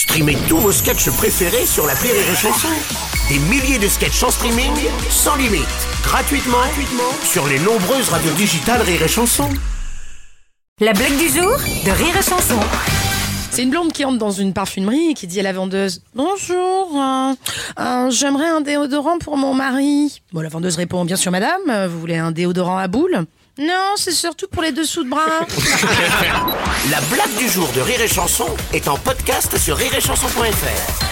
Streamez tous vos sketchs préférés sur la Rire et Chanson. Des milliers de sketchs en streaming, sans limite, gratuitement, gratuitement sur les nombreuses radios digitales Rire et Chanson. La blague du jour de Rire et Chanson. C'est une blonde qui entre dans une parfumerie et qui dit à la vendeuse Bonjour, euh, euh, j'aimerais un déodorant pour mon mari. Bon, la vendeuse répond Bien sûr, madame, vous voulez un déodorant à boule Non, c'est surtout pour les dessous de bras. La blague du jour de Rire et Chanson est en podcast sur rireetchanson.fr.